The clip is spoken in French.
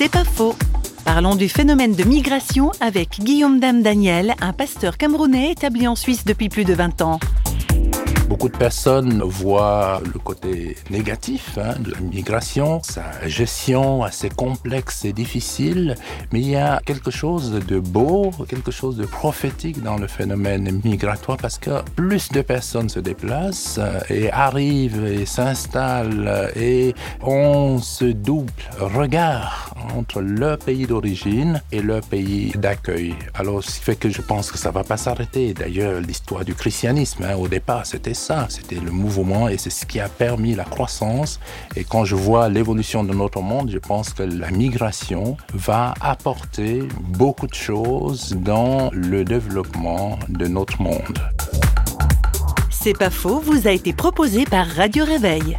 C'est pas faux. Parlons du phénomène de migration avec Guillaume Dame Daniel, un pasteur camerounais établi en Suisse depuis plus de 20 ans. Beaucoup de personnes voient le côté négatif hein, de la migration, sa gestion assez complexe et difficile, mais il y a quelque chose de beau, quelque chose de prophétique dans le phénomène migratoire parce que plus de personnes se déplacent et arrivent et s'installent et on se double regard entre leur pays d'origine et leur pays d'accueil. Alors, ce qui fait que je pense que ça va pas s'arrêter. D'ailleurs, l'histoire du christianisme, hein, au départ, c'était ça, c'était le mouvement et c'est ce qui a permis la croissance. Et quand je vois l'évolution de notre monde, je pense que la migration va apporter beaucoup de choses dans le développement de notre monde. C'est pas faux, vous a été proposé par Radio Réveil.